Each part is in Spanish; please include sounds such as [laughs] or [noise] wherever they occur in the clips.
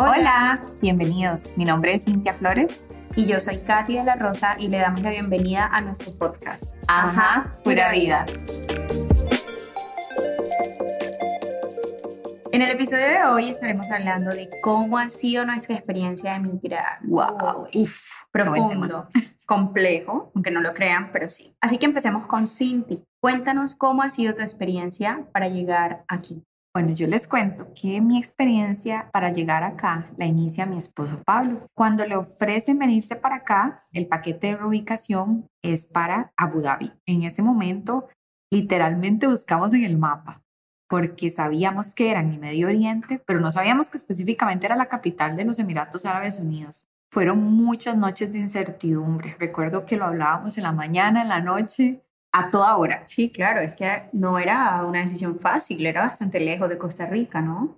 Hola, bienvenidos. Mi nombre es Cintia Flores. Y yo soy Katy de la Rosa y le damos la bienvenida a nuestro podcast. Ajá, pura vida. En el episodio de hoy estaremos hablando de cómo ha sido nuestra experiencia de migrar. Wow, Uf, profundo, complejo, aunque no lo crean, pero sí. Así que empecemos con Cinti. Cuéntanos cómo ha sido tu experiencia para llegar aquí. Bueno, yo les cuento que mi experiencia para llegar acá la inicia mi esposo Pablo. Cuando le ofrecen venirse para acá, el paquete de reubicación es para Abu Dhabi. En ese momento, literalmente buscamos en el mapa porque sabíamos que era en el Medio Oriente, pero no sabíamos que específicamente era la capital de los Emiratos Árabes Unidos. Fueron muchas noches de incertidumbre. Recuerdo que lo hablábamos en la mañana, en la noche, a toda hora. Sí, claro, es que no era una decisión fácil, era bastante lejos de Costa Rica, ¿no?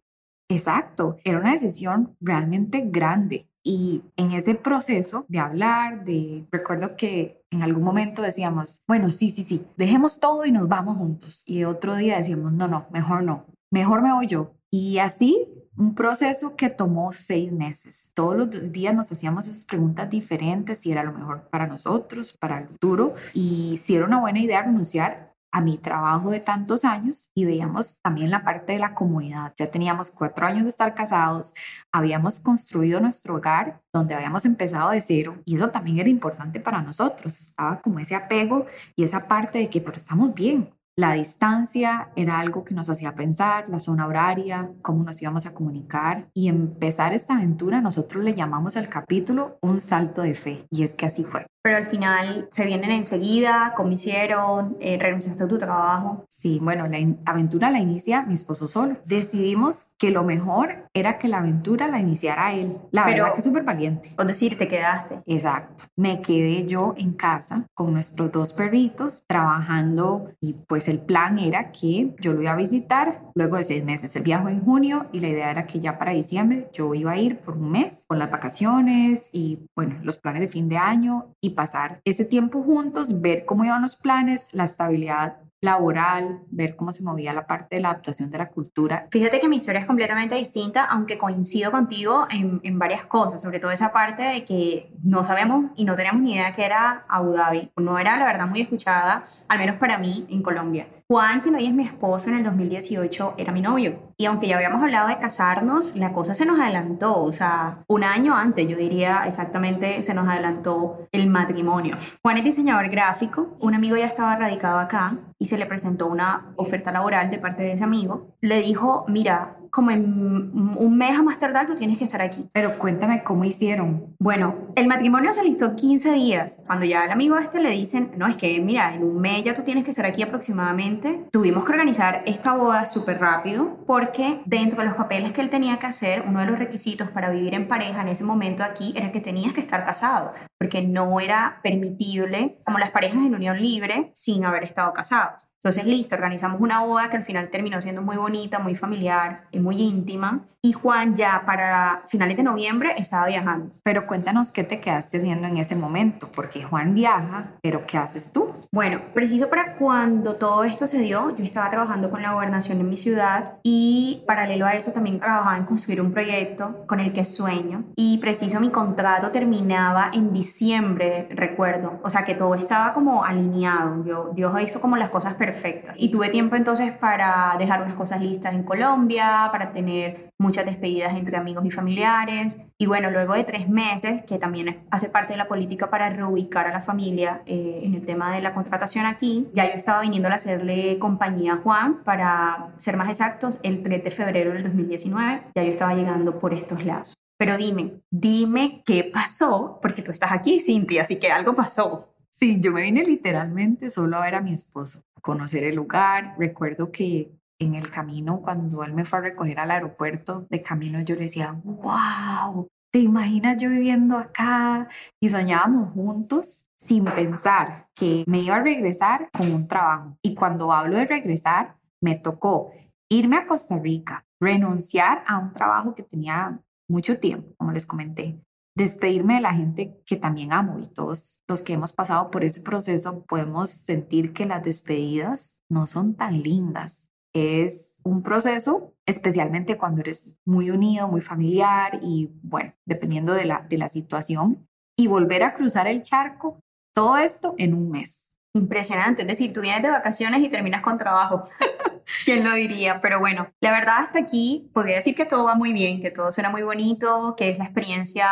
Exacto, era una decisión realmente grande. Y en ese proceso de hablar, de recuerdo que en algún momento decíamos, bueno, sí, sí, sí, dejemos todo y nos vamos juntos. Y otro día decíamos, no, no, mejor no, mejor me voy yo. Y así un proceso que tomó seis meses. Todos los días nos hacíamos esas preguntas diferentes, si era lo mejor para nosotros, para el futuro, y si era una buena idea renunciar a mi trabajo de tantos años y veíamos también la parte de la comunidad. Ya teníamos cuatro años de estar casados, habíamos construido nuestro hogar donde habíamos empezado de cero y eso también era importante para nosotros. Estaba como ese apego y esa parte de que, pero estamos bien, la distancia era algo que nos hacía pensar, la zona horaria, cómo nos íbamos a comunicar y empezar esta aventura nosotros le llamamos al capítulo un salto de fe y es que así fue pero al final se vienen enseguida, como hicieron, eh, renunciaste a tu trabajo. Sí, bueno, la aventura la inicia mi esposo solo. Decidimos que lo mejor era que la aventura la iniciara él. La pero, verdad que súper valiente. Es decir, te quedaste. Exacto. Me quedé yo en casa con nuestros dos perritos trabajando y pues el plan era que yo lo iba a visitar luego de seis meses. El viaje en junio y la idea era que ya para diciembre yo iba a ir por un mes con las vacaciones y bueno, los planes de fin de año y pasar ese tiempo juntos, ver cómo iban los planes, la estabilidad laboral, ver cómo se movía la parte de la adaptación de la cultura. Fíjate que mi historia es completamente distinta, aunque coincido contigo en, en, varias cosas, sobre todo esa parte de que no sabemos y no tenemos ni idea que era Abu Dhabi. No era la verdad muy escuchada, al menos para mí, en Colombia. Juan, quien hoy es mi esposo en el 2018, era mi novio. Y aunque ya habíamos hablado de casarnos, la cosa se nos adelantó. O sea, un año antes, yo diría exactamente, se nos adelantó el matrimonio. Juan es diseñador gráfico. Un amigo ya estaba radicado acá y se le presentó una oferta laboral de parte de ese amigo. Le dijo, mira, como en un mes a más tardar tú tienes que estar aquí. Pero cuéntame cómo hicieron. Bueno, el matrimonio se listó 15 días. Cuando ya al amigo este le dicen, no, es que mira, en un mes ya tú tienes que estar aquí aproximadamente, tuvimos que organizar esta boda súper rápido porque dentro de los papeles que él tenía que hacer, uno de los requisitos para vivir en pareja en ese momento aquí era que tenías que estar casado, porque no era permitible como las parejas en unión libre sin haber estado casados. Entonces, listo, organizamos una boda que al final terminó siendo muy bonita, muy familiar y muy íntima. Y Juan ya para finales de noviembre estaba viajando. Pero cuéntanos qué te quedaste haciendo en ese momento, porque Juan viaja, pero ¿qué haces tú? Bueno, preciso para cuando todo esto se dio, yo estaba trabajando con la gobernación en mi ciudad y paralelo a eso también trabajaba en construir un proyecto con el que sueño. Y preciso mi contrato terminaba en diciembre, recuerdo. O sea que todo estaba como alineado. Yo, Dios hizo como las cosas perfectas perfecta. Y tuve tiempo entonces para dejar unas cosas listas en Colombia, para tener muchas despedidas entre amigos y familiares. Y bueno, luego de tres meses, que también hace parte de la política para reubicar a la familia eh, en el tema de la contratación aquí, ya yo estaba viniendo a hacerle compañía a Juan, para ser más exactos, el 3 de febrero del 2019, ya yo estaba llegando por estos lados. Pero dime, dime qué pasó, porque tú estás aquí, Cintia, así que algo pasó. Sí, yo me vine literalmente solo a ver a mi esposo, conocer el lugar. Recuerdo que en el camino, cuando él me fue a recoger al aeropuerto, de camino yo le decía, wow, ¿te imaginas yo viviendo acá? Y soñábamos juntos sin pensar que me iba a regresar con un trabajo. Y cuando hablo de regresar, me tocó irme a Costa Rica, renunciar a un trabajo que tenía mucho tiempo, como les comenté, despedirme de la gente que también amo y todos los que hemos pasado por ese proceso podemos sentir que las despedidas no son tan lindas. es un proceso, especialmente cuando eres muy unido, muy familiar y bueno, dependiendo de la, de la situación, y volver a cruzar el charco, todo esto en un mes. Impresionante, es decir, tú vienes de vacaciones y terminas con trabajo. [laughs] ¿Quién lo diría? Pero bueno, la verdad hasta aquí podría decir que todo va muy bien, que todo suena muy bonito, que es la experiencia,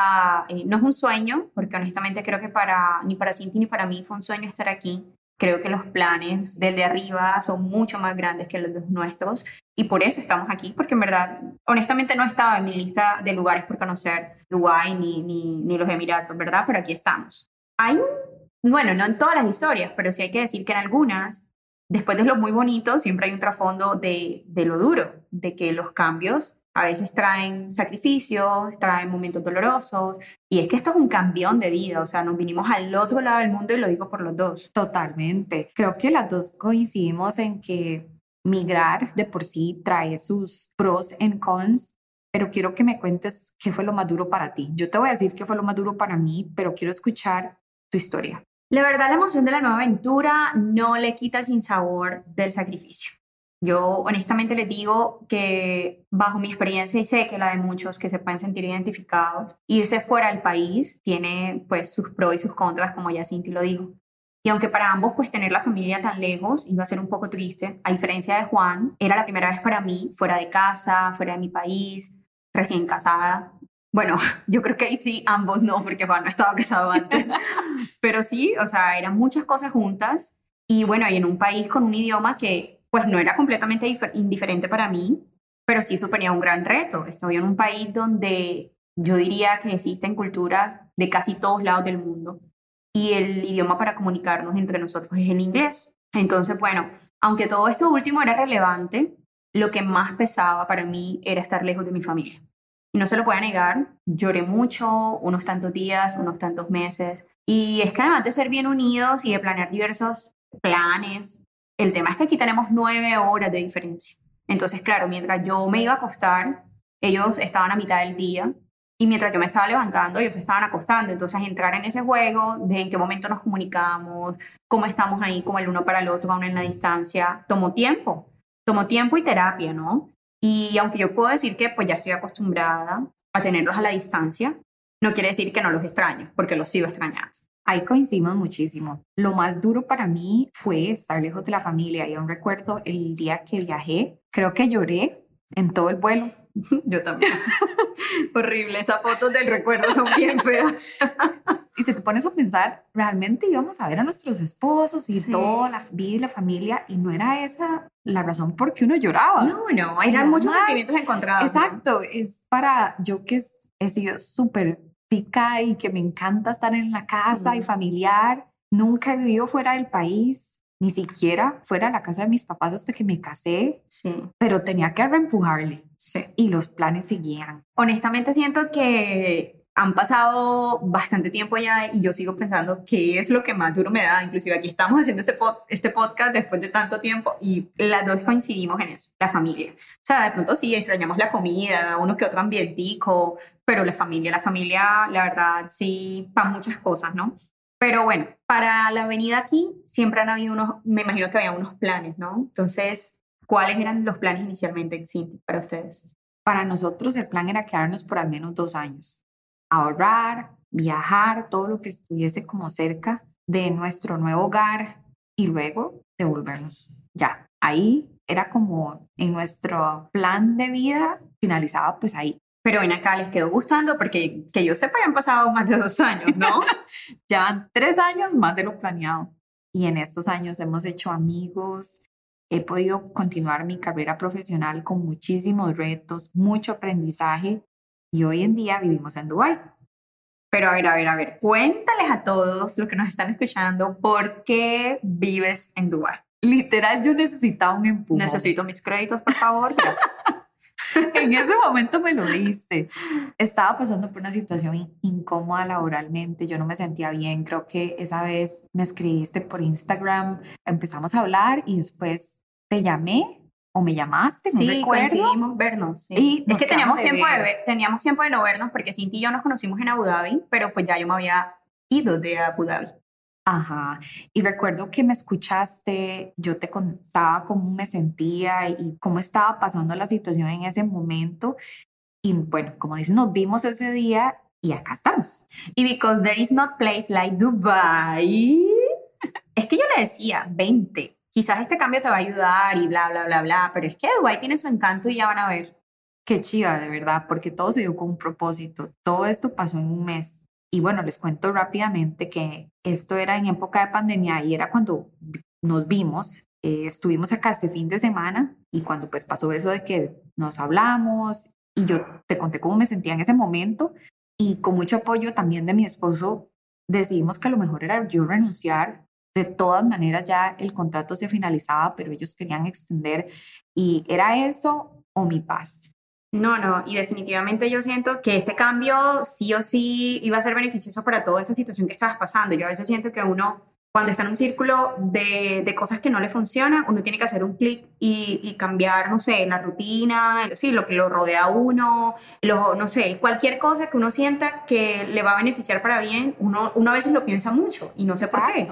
eh, no es un sueño, porque honestamente creo que para ni para Cinti ni para mí fue un sueño estar aquí. Creo que los planes del de arriba son mucho más grandes que los nuestros y por eso estamos aquí, porque en verdad, honestamente no estaba en mi lista de lugares por conocer Dubái ni, ni, ni los Emiratos, ¿verdad? Pero aquí estamos. Hay bueno, no en todas las historias, pero sí hay que decir que en algunas, después de lo muy bonito, siempre hay un trasfondo de, de lo duro, de que los cambios a veces traen sacrificios, traen momentos dolorosos, y es que esto es un cambión de vida, o sea, nos vinimos al otro lado del mundo y lo digo por los dos. Totalmente. Creo que las dos coincidimos en que migrar de por sí trae sus pros y cons, pero quiero que me cuentes qué fue lo más duro para ti. Yo te voy a decir qué fue lo más duro para mí, pero quiero escuchar tu historia. La verdad, la emoción de la nueva aventura no le quita el sinsabor del sacrificio. Yo honestamente les digo que bajo mi experiencia y sé que la de muchos que se pueden sentir identificados, irse fuera del país tiene pues sus pros y sus contras, como ya Cinti lo dijo. Y aunque para ambos pues tener la familia tan lejos iba a ser un poco triste, a diferencia de Juan, era la primera vez para mí fuera de casa, fuera de mi país, recién casada. Bueno, [laughs] yo creo que ahí sí, ambos no, porque Juan no estaba casado antes. [laughs] Pero sí, o sea, eran muchas cosas juntas. Y bueno, y en un país con un idioma que pues no era completamente indiferente para mí, pero sí suponía un gran reto. Estoy en un país donde yo diría que existen culturas de casi todos lados del mundo y el idioma para comunicarnos entre nosotros es el inglés. Entonces, bueno, aunque todo esto último era relevante, lo que más pesaba para mí era estar lejos de mi familia. Y no se lo puedo negar, lloré mucho, unos tantos días, unos tantos meses. Y es que además de ser bien unidos y de planear diversos planes, el tema es que aquí tenemos nueve horas de diferencia. Entonces, claro, mientras yo me iba a acostar, ellos estaban a mitad del día y mientras yo me estaba levantando, ellos se estaban acostando. Entonces, entrar en ese juego de en qué momento nos comunicamos, cómo estamos ahí como el uno para el otro, aún en la distancia, tomó tiempo. Tomó tiempo y terapia, ¿no? Y aunque yo puedo decir que pues ya estoy acostumbrada a tenerlos a la distancia, no quiere decir que no los extraño, porque los sigo extrañando. Ahí coincidimos muchísimo. Lo más duro para mí fue estar lejos de la familia. Y aún recuerdo el día que viajé, creo que lloré en todo el vuelo. [laughs] Yo también. [laughs] Horrible, esas fotos del recuerdo son bien feas. [laughs] y si te pones a pensar, realmente íbamos a ver a nuestros esposos y toda la vida y la familia, y no era esa la razón por qué uno lloraba. No, no, eran muchos sentimientos encontrados. Exacto, es para yo que he sido súper y que me encanta estar en la casa y familiar. Nunca he vivido fuera del país, ni siquiera fuera de la casa de mis papás hasta que me casé. Sí. Pero tenía que reempujarle. Sí. Y los planes seguían. Honestamente siento que han pasado bastante tiempo ya y yo sigo pensando qué es lo que más duro me da. Inclusive aquí estamos haciendo este, este podcast después de tanto tiempo y las dos coincidimos en eso, la familia. O sea, de pronto sí, extrañamos la comida, uno que otro ambientico, pero la familia, la familia, la verdad, sí, para muchas cosas, ¿no? Pero bueno, para la venida aquí siempre han habido unos, me imagino que había unos planes, ¿no? Entonces, ¿cuáles eran los planes inicialmente, Cinti, para ustedes? Para nosotros el plan era quedarnos por al menos dos años ahorrar, viajar, todo lo que estuviese como cerca de nuestro nuevo hogar y luego devolvernos ya. Ahí era como en nuestro plan de vida finalizaba pues ahí. Pero ven acá, les quedó gustando porque que yo sepa, han pasado más de dos años, ¿no? [laughs] ya van tres años más de lo planeado. Y en estos años hemos hecho amigos, he podido continuar mi carrera profesional con muchísimos retos, mucho aprendizaje y hoy en día vivimos en Dubái. Pero a ver, a ver, a ver, cuéntales a todos los que nos están escuchando por qué vives en Dubái. Literal, yo necesitaba un empuje. Necesito mis créditos, por favor. Gracias. [laughs] en ese momento me lo diste. Estaba pasando por una situación incómoda laboralmente, yo no me sentía bien, creo que esa vez me escribiste por Instagram, empezamos a hablar y después te llamé o me llamaste, no sí, recuerdo. vernos. Y es que teníamos tiempo, de, teníamos tiempo de no vernos porque Cinti y yo nos conocimos en Abu Dhabi, pero pues ya yo me había ido de Abu Dhabi. Ajá. Y recuerdo que me escuchaste, yo te contaba cómo me sentía y cómo estaba pasando la situación en ese momento. Y bueno, como dices, nos vimos ese día y acá estamos. Y because there is not place like Dubai, es que yo le decía, 20. Quizás este cambio te va a ayudar y bla, bla, bla, bla, pero es que Dubai tiene su encanto y ya van a ver. Qué chiva, de verdad, porque todo se dio con un propósito. Todo esto pasó en un mes. Y bueno, les cuento rápidamente que esto era en época de pandemia y era cuando nos vimos. Eh, estuvimos acá este fin de semana y cuando pues pasó eso de que nos hablamos y yo te conté cómo me sentía en ese momento y con mucho apoyo también de mi esposo decidimos que lo mejor era yo renunciar. De todas maneras ya el contrato se finalizaba, pero ellos querían extender y era eso o mi paz. No, no, y definitivamente yo siento que este cambio sí o sí iba a ser beneficioso para toda esa situación que estabas pasando. Yo a veces siento que uno, cuando está en un círculo de, de cosas que no le funcionan, uno tiene que hacer un clic y, y, cambiar, no sé, la rutina, sí, lo que lo rodea a uno, lo, no sé, cualquier cosa que uno sienta que le va a beneficiar para bien, uno, uno a veces lo piensa mucho y no sé por qué.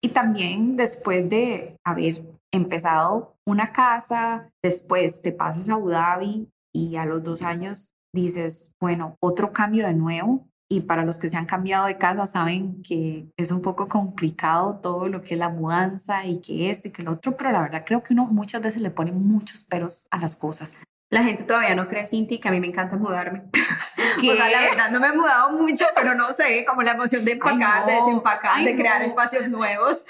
Y también después de haber empezado una casa, después te pasas a Abu Dhabi, y a los dos años dices, bueno, otro cambio de nuevo. Y para los que se han cambiado de casa saben que es un poco complicado todo lo que es la mudanza y que esto y que lo otro, pero la verdad creo que uno muchas veces le pone muchos peros a las cosas. La gente todavía no cree, Cinti, que a mí me encanta mudarme. [laughs] o sea, la verdad no me he mudado mucho, pero no sé, como la emoción de empacar, de desempacar, de crear espacios nuevos.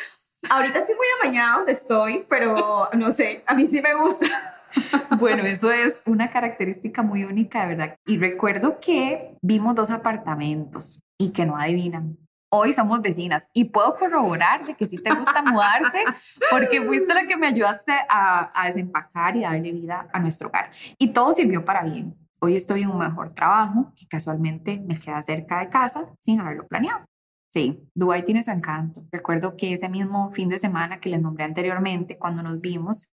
Ahorita estoy muy amañada donde estoy, pero no sé, a mí sí me gusta. [laughs] Bueno, eso es una característica muy única, de verdad. Y recuerdo que vimos dos apartamentos y que no adivinan. Hoy somos vecinas y puedo corroborar de que sí te gusta mudarte porque fuiste la que me ayudaste a, a desempacar y darle vida a nuestro hogar. Y todo sirvió para bien. Hoy estoy en un mejor trabajo que casualmente me queda cerca de casa sin haberlo planeado. Sí, Dubai tiene su encanto. Recuerdo que ese mismo fin de semana que les nombré anteriormente, cuando nos vimos,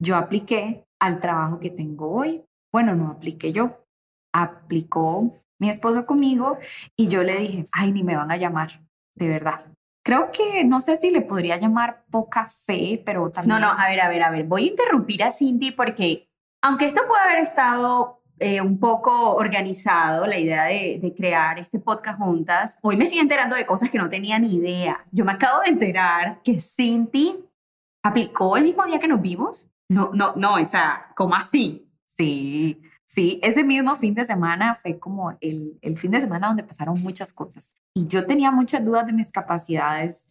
yo apliqué al trabajo que tengo hoy. Bueno, no apliqué yo, aplicó mi esposo conmigo y yo le dije, ay, ni me van a llamar, de verdad. Creo que no sé si le podría llamar poca fe, pero también... No, no, a ver, a ver, a ver, voy a interrumpir a Cindy porque aunque esto puede haber estado eh, un poco organizado, la idea de, crear este podcast juntas, hoy me sigue enterando de cosas que no tenía ni idea. Yo me acabo de enterar que Cindy aplicó el mismo día que nos vimos. No, no, no, o sea, ¿cómo así? Sí, sí, ese mismo fin de semana fue como el, el fin de semana donde pasaron muchas cosas. Y yo tenía muchas dudas de mis capacidades,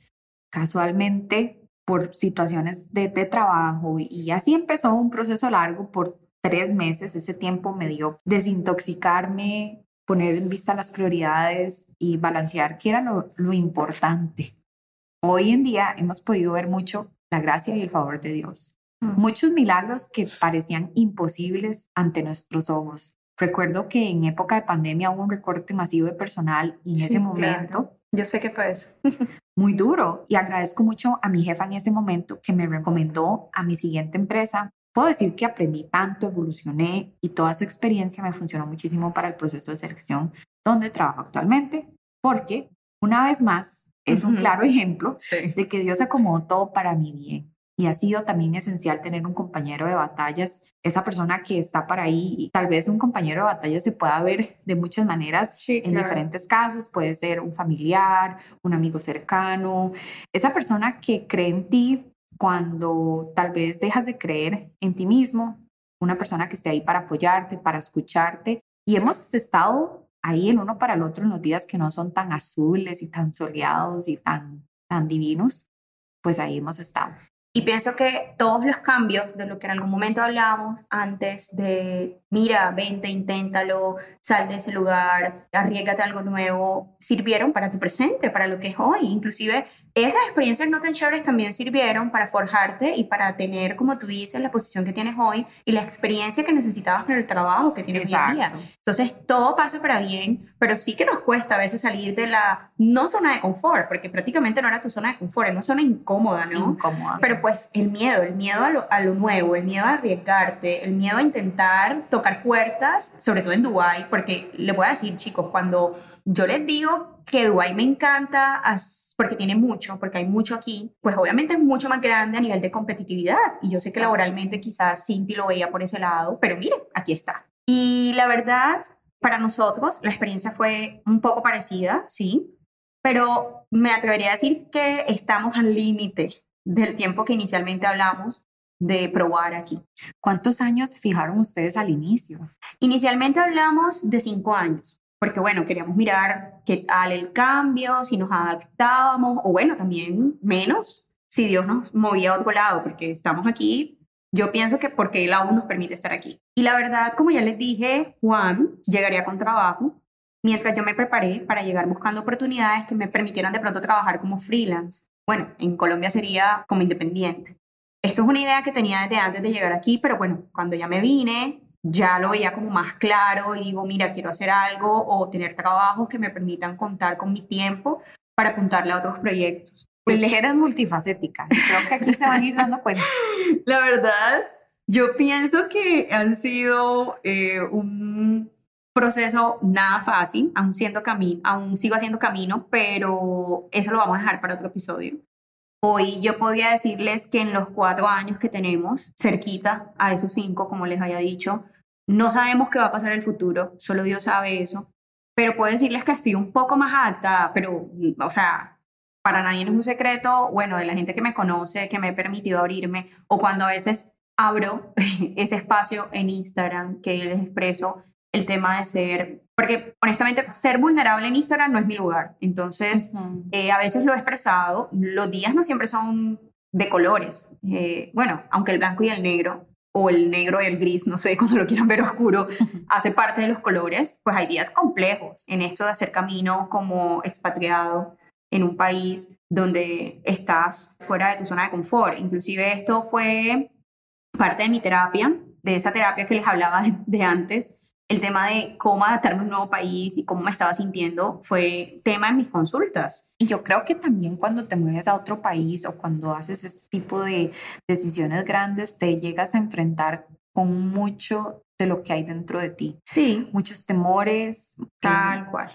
casualmente por situaciones de, de trabajo. Y así empezó un proceso largo por tres meses. Ese tiempo me dio desintoxicarme, poner en vista las prioridades y balancear qué era lo, lo importante. Hoy en día hemos podido ver mucho la gracia y el favor de Dios. Mm. Muchos milagros que parecían imposibles ante nuestros ojos. Recuerdo que en época de pandemia hubo un recorte masivo de personal y en ese momento... Yo sé que fue eso. [laughs] muy duro y agradezco mucho a mi jefa en ese momento que me recomendó a mi siguiente empresa. Puedo decir que aprendí tanto, evolucioné y toda esa experiencia me funcionó muchísimo para el proceso de selección donde trabajo actualmente, porque una vez más es un claro [laughs] ejemplo de que Dios acomodó todo para mi bien y ha sido también esencial tener un compañero de batallas, esa persona que está para ahí y tal vez un compañero de batallas se pueda ver de muchas maneras en diferentes casos, puede ser un familiar, un amigo cercano, esa persona que cree en ti cuando tal vez dejas de creer en ti mismo, una persona que esté ahí para apoyarte, para escucharte y hemos estado ahí el uno para el otro en los días que no son tan azules y tan soleados y tan, tan divinos, pues ahí hemos estado. Y pienso que todos los cambios de lo que en algún momento hablábamos antes de, mira, vente, inténtalo, sal de ese lugar, arriesgate algo nuevo, sirvieron para tu presente, para lo que es hoy. Inclusive esas experiencias no tan chéveres también sirvieron para forjarte y para tener, como tú dices, la posición que tienes hoy y la experiencia que necesitabas para el trabajo que tienes hoy en día. Entonces, todo pasa para bien, pero sí que nos cuesta a veces salir de la no zona de confort, porque prácticamente no era tu zona de confort, era una zona incómoda, ¿no? Incómoda. Pero pues el miedo, el miedo a lo, a lo nuevo, el miedo a arriesgarte, el miedo a intentar tocar puertas, sobre todo en Dubai, porque le voy a decir, chicos, cuando yo les digo que Dubái me encanta porque tiene mucho, porque hay mucho aquí, pues obviamente es mucho más grande a nivel de competitividad. Y yo sé que laboralmente quizás Simpi lo veía por ese lado, pero mire, aquí está. Y la verdad, para nosotros la experiencia fue un poco parecida, sí, pero me atrevería a decir que estamos al límite del tiempo que inicialmente hablamos de probar aquí. ¿Cuántos años fijaron ustedes al inicio? Inicialmente hablamos de cinco años, porque bueno, queríamos mirar qué tal el cambio, si nos adaptábamos, o bueno, también menos, si Dios nos movía a otro lado, porque estamos aquí. Yo pienso que porque Él aún nos permite estar aquí. Y la verdad, como ya les dije, Juan llegaría con trabajo, mientras yo me preparé para llegar buscando oportunidades que me permitieran de pronto trabajar como freelance. Bueno, en Colombia sería como independiente. Esto es una idea que tenía desde antes de llegar aquí, pero bueno, cuando ya me vine, ya lo veía como más claro y digo, mira, quiero hacer algo o tener trabajos que me permitan contar con mi tiempo para apuntarle a otros proyectos. Pues eres multifacética. Creo que aquí se van a ir dando cuenta. [laughs] La verdad, yo pienso que han sido eh, un proceso nada fácil, aún, siendo camino, aún sigo haciendo camino, pero eso lo vamos a dejar para otro episodio. Hoy yo podría decirles que en los cuatro años que tenemos, cerquita a esos cinco, como les había dicho, no sabemos qué va a pasar en el futuro, solo Dios sabe eso, pero puedo decirles que estoy un poco más adaptada, pero, o sea, para nadie es un secreto, bueno, de la gente que me conoce, que me he permitido abrirme, o cuando a veces abro [laughs] ese espacio en Instagram que les expreso el tema de ser, porque honestamente ser vulnerable en Instagram no es mi lugar. Entonces, eh, a veces lo he expresado, los días no siempre son de colores. Eh, bueno, aunque el blanco y el negro, o el negro y el gris, no sé, [laughs] cuando lo quieran ver oscuro, hace parte de los colores, pues hay días complejos en esto de hacer camino como expatriado en un país donde estás fuera de tu zona de confort. Inclusive esto fue parte de mi terapia, de esa terapia que les hablaba de antes, el tema de cómo adaptarme a un nuevo país y cómo me estaba sintiendo fue tema en mis consultas. Y yo creo que también cuando te mueves a otro país o cuando haces ese tipo de decisiones grandes, te llegas a enfrentar con mucho de lo que hay dentro de ti. Sí. Muchos temores. Tal cual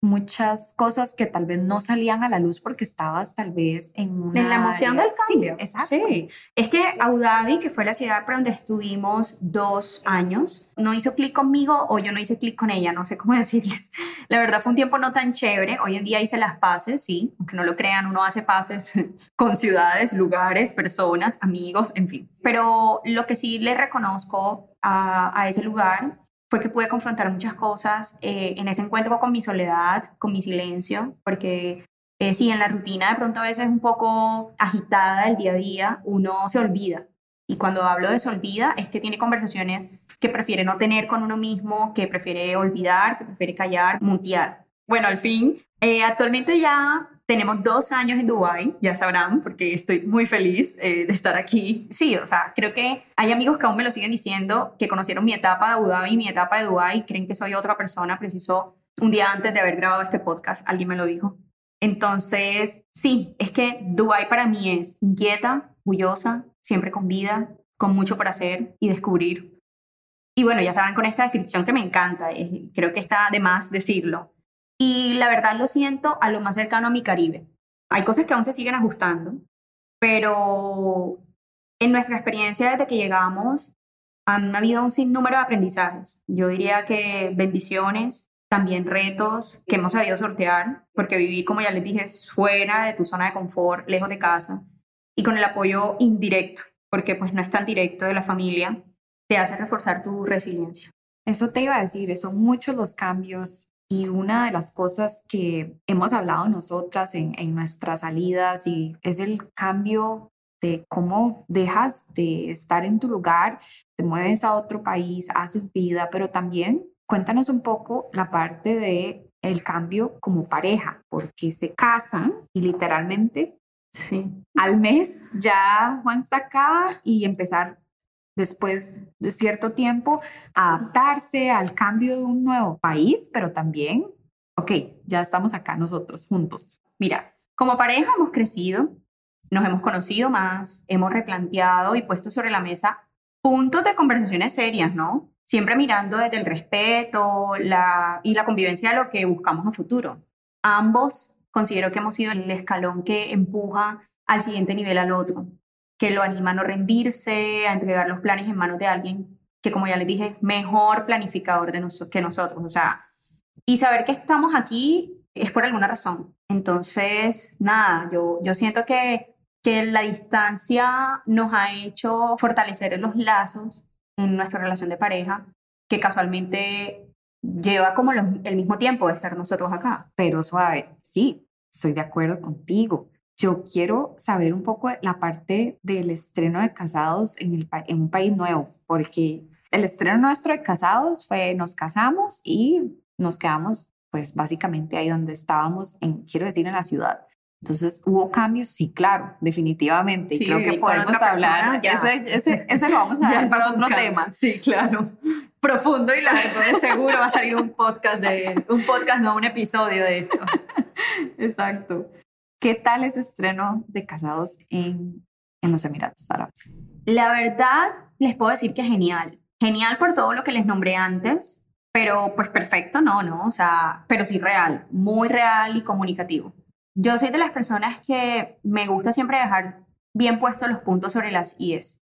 muchas cosas que tal vez no salían a la luz porque estabas tal vez en una... En la emoción del cambio. Sí, exacto. Sí. Es que Abu Dhabi, que fue la ciudad por donde estuvimos dos años, no hizo clic conmigo o yo no hice clic con ella, no sé cómo [laughs] decirles. La verdad fue un tiempo no tan chévere. Hoy en día hice las paces, sí, aunque no lo crean, uno hace paces [laughs] con ciudades, lugares, personas, amigos, en fin. Pero lo que sí le reconozco a, a ese lugar fue que pude confrontar muchas cosas eh, en ese encuentro con mi soledad, con mi silencio, porque eh, sí, en la rutina de pronto a veces un poco agitada el día a día, uno se olvida. Y cuando hablo de se olvida, es que tiene conversaciones que prefiere no tener con uno mismo, que prefiere olvidar, que prefiere callar, mutear. Bueno, al fin, eh, actualmente ya tenemos dos años en Dubai, ya sabrán, porque estoy muy feliz eh, de estar aquí. Sí, o sea, creo que hay amigos que aún me lo siguen diciendo, que conocieron mi etapa de Abu Dhabi, mi etapa de Dubai, creen que soy otra persona, preciso un día antes de haber grabado este podcast, alguien me lo dijo. Entonces, sí, es que Dubai para mí es inquieta, orgullosa, siempre con vida, con mucho por hacer y descubrir. Y bueno, ya sabrán con esta descripción que me encanta, eh, creo que está de más decirlo. Y la verdad lo siento a lo más cercano a mi Caribe. Hay cosas que aún se siguen ajustando, pero en nuestra experiencia desde que llegamos han habido un sinnúmero de aprendizajes. Yo diría que bendiciones, también retos que hemos sabido sortear, porque vivir, como ya les dije, fuera de tu zona de confort, lejos de casa, y con el apoyo indirecto, porque pues no es tan directo de la familia, te hace reforzar tu resiliencia. Eso te iba a decir, son muchos los cambios y una de las cosas que hemos hablado nosotras en, en nuestras salidas y es el cambio de cómo dejas de estar en tu lugar, te mueves a otro país, haces vida, pero también cuéntanos un poco la parte de el cambio como pareja, porque se casan y literalmente sí. al mes ya Juan está acá y empezar después de cierto tiempo, adaptarse al cambio de un nuevo país, pero también, ok, ya estamos acá nosotros juntos. Mira, como pareja hemos crecido, nos hemos conocido más, hemos replanteado y puesto sobre la mesa puntos de conversaciones serias, ¿no? Siempre mirando desde el respeto y la convivencia de lo que buscamos a futuro. ambos considero que hemos sido el escalón que empuja al siguiente nivel al otro, que lo anima a no rendirse, a entregar los planes en manos de alguien que, como ya les dije, mejor planificador de que nosotros. O sea, y saber que estamos aquí es por alguna razón. Entonces, nada, yo, yo siento que, que la distancia nos ha hecho fortalecer los lazos en nuestra relación de pareja, que casualmente lleva como el mismo tiempo de estar nosotros acá. Pero suave, sí, estoy de acuerdo contigo. Yo quiero saber un poco la parte del estreno de Casados en, el, en un país nuevo, porque el estreno nuestro de Casados fue nos casamos y nos quedamos pues básicamente ahí donde estábamos, en, quiero decir, en la ciudad. Entonces, ¿hubo cambios? Sí, claro, definitivamente. creo que podemos hablar, ese, [laughs] ese, lo vamos a dejar para otro tema. Sí, claro. [laughs] Profundo y largo, de seguro va a salir un podcast, de, un podcast, no un episodio de esto. [laughs] Exacto. ¿Qué tal ese estreno de Casados en, en los Emiratos Árabes? La verdad, les puedo decir que genial. Genial por todo lo que les nombré antes, pero pues perfecto, no, no, o sea, pero sí real, muy real y comunicativo. Yo soy de las personas que me gusta siempre dejar bien puestos los puntos sobre las IES.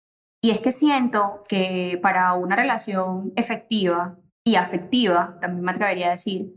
Y es que siento que para una relación efectiva y afectiva, también me atrevería a decir,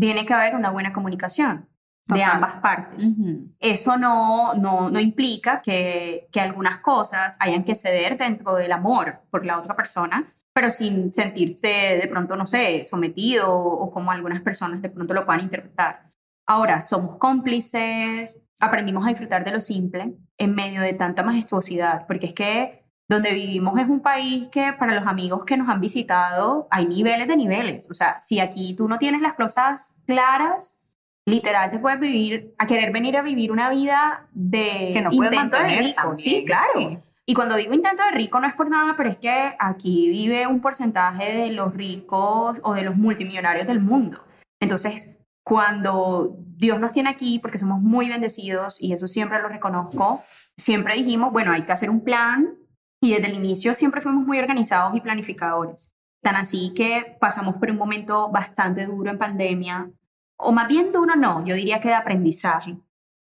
tiene que haber una buena comunicación de ambas partes. Eso no, no, no implica que, que, algunas cosas hayan que ceder dentro del amor por la otra persona, pero sin sentirse de pronto, no sé, sometido o como algunas personas de pronto lo puedan interpretar. Ahora, somos cómplices, aprendimos a disfrutar de lo simple en medio de tanta majestuosidad, porque es que donde vivimos es un país que para los amigos que nos han visitado hay niveles de niveles. O sea, si aquí tú no tienes las cosas claras, literal te puedes vivir, a querer venir a vivir una vida de que no intento de rico. sí, claro. Y cuando digo intento de rico no es por nada, pero es que aquí vive un porcentaje de los ricos o de los multimillonarios del mundo. Entonces, cuando Dios nos tiene aquí, porque somos muy bendecidos y eso siempre lo reconozco, siempre dijimos, bueno, hay que hacer un plan y desde el inicio siempre fuimos muy organizados y planificadores. Tan así que pasamos por un momento bastante duro en pandemia, o más bien duro no, yo diría que de aprendizaje,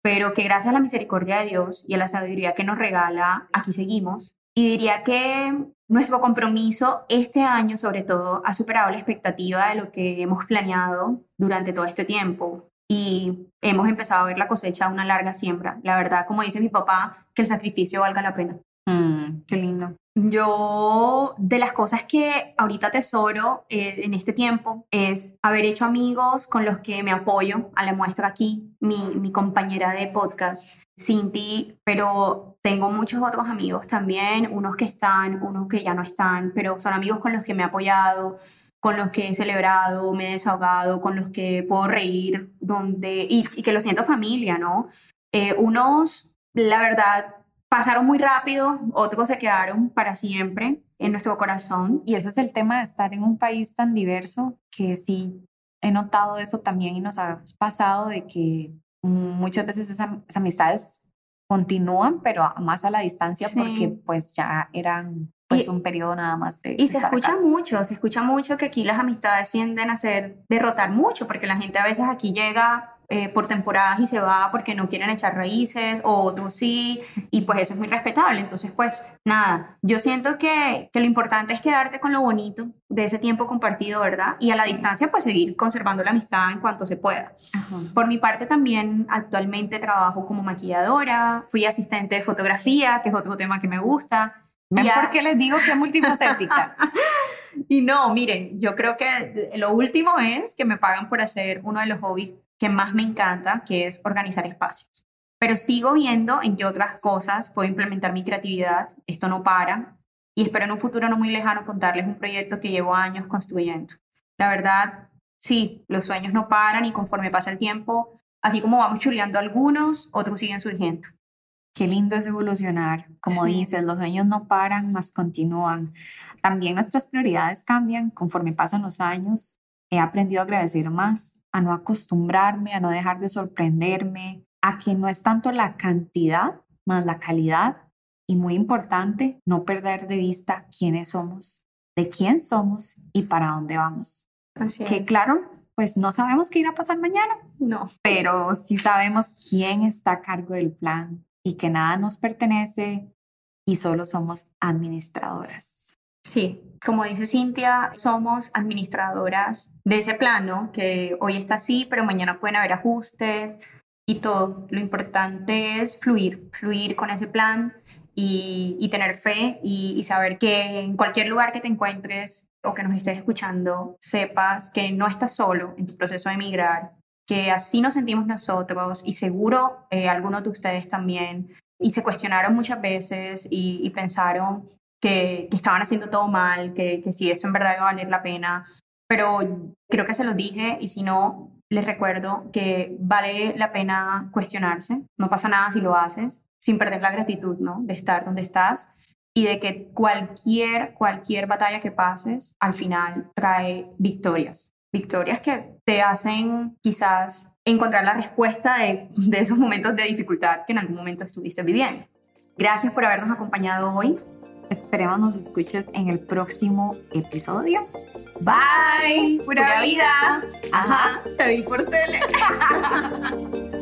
pero que gracias a la misericordia de Dios y a la sabiduría que nos regala, aquí seguimos. Y diría que nuestro compromiso este año, sobre todo, ha superado la expectativa de lo que hemos planeado durante todo este tiempo. Y hemos empezado a ver la cosecha de una larga siembra. La verdad, como dice mi papá, que el sacrificio valga la pena. Mm, qué lindo. Yo, de las cosas que ahorita tesoro eh, en este tiempo es haber hecho amigos con los que me apoyo a la muestra aquí, mi, compañera de podcast, Cinti, pero tengo muchos otros amigos también, unos que están, unos que ya no están, pero son amigos con los que me he apoyado, con los que he celebrado, me he desahogado, con los que puedo reír, donde, y, que lo siento familia, ¿no? Eh, unos, la verdad, pasaron muy rápido, otros se quedaron para siempre en nuestro corazón. Y ese es el tema de estar en un país tan diverso que sí he notado eso también y nos ha pasado de que muchas veces esas, amistades continúan, pero más a la distancia porque pues ya eran pues un periodo nada más de... Y se escucha mucho, se escucha mucho que aquí las amistades tienden a ser derrotar mucho, porque la gente a veces aquí llega eh, por temporadas y se va porque no quieren echar raíces, o otros sí, y pues eso es muy respetable. Entonces, pues nada, yo siento que, que lo importante es quedarte con lo bonito de ese tiempo compartido, ¿verdad? Y a la distancia, pues seguir conservando la amistad en cuanto se pueda. Por mi parte, también actualmente trabajo como maquilladora, fui asistente de fotografía, que es otro tema que me gusta. ¿Ven por qué les digo que es multifacética? [laughs] y no, miren, yo creo que lo último es que me pagan por hacer uno de los hobbies que más me encanta, que es organizar espacios. Pero sigo viendo en qué otras cosas puedo implementar mi creatividad. Esto no para. Y espero en un futuro no muy lejano contarles un proyecto que llevo años construyendo. La verdad, sí, los sueños no paran y conforme pasa el tiempo, así como vamos chuleando algunos, otros siguen surgiendo. Qué lindo es evolucionar. Como dices, los sueños no paran, más continúan. También nuestras prioridades cambian conforme pasan los años. He aprendido a agradecer más, a no acostumbrarme, a no dejar de sorprenderme, a que no es tanto la cantidad más la calidad y muy importante, no perder de vista quiénes somos, de quién somos y para dónde vamos. Así que es. claro, pues no sabemos qué irá a pasar mañana, No. pero sí sabemos quién está a cargo del plan y que nada nos pertenece y solo somos administradoras. Sí, como dice Cintia, somos administradoras de ese plano que hoy está así, pero mañana pueden haber ajustes y todo. Lo importante es fluir, fluir con ese plan y, tener fe y, saber que en cualquier lugar que te encuentres o que nos estés escuchando, sepas que no estás solo en tu proceso de emigrar, que así nos sentimos nosotros y seguro eh, algunos de ustedes también, y se cuestionaron muchas veces y pensaron que, que, estaban haciendo todo mal, que, que si eso en verdad iba a valer la pena, pero creo que se los dije y si no, les recuerdo que vale la pena cuestionarse, no pasa nada si lo haces, sin perder la gratitud, ¿no? De estar donde estás y de que cualquier, cualquier batalla que pases, al final trae victorias. Victorias que te hacen quizás encontrar la respuesta de, de esos momentos de dificultad que en algún momento estuviste viviendo. Gracias por habernos acompañado hoy. Esperemos nos escuches en el próximo episodio. Bye. Pura, Pura vida. Ajá. Te vi por tele. [laughs]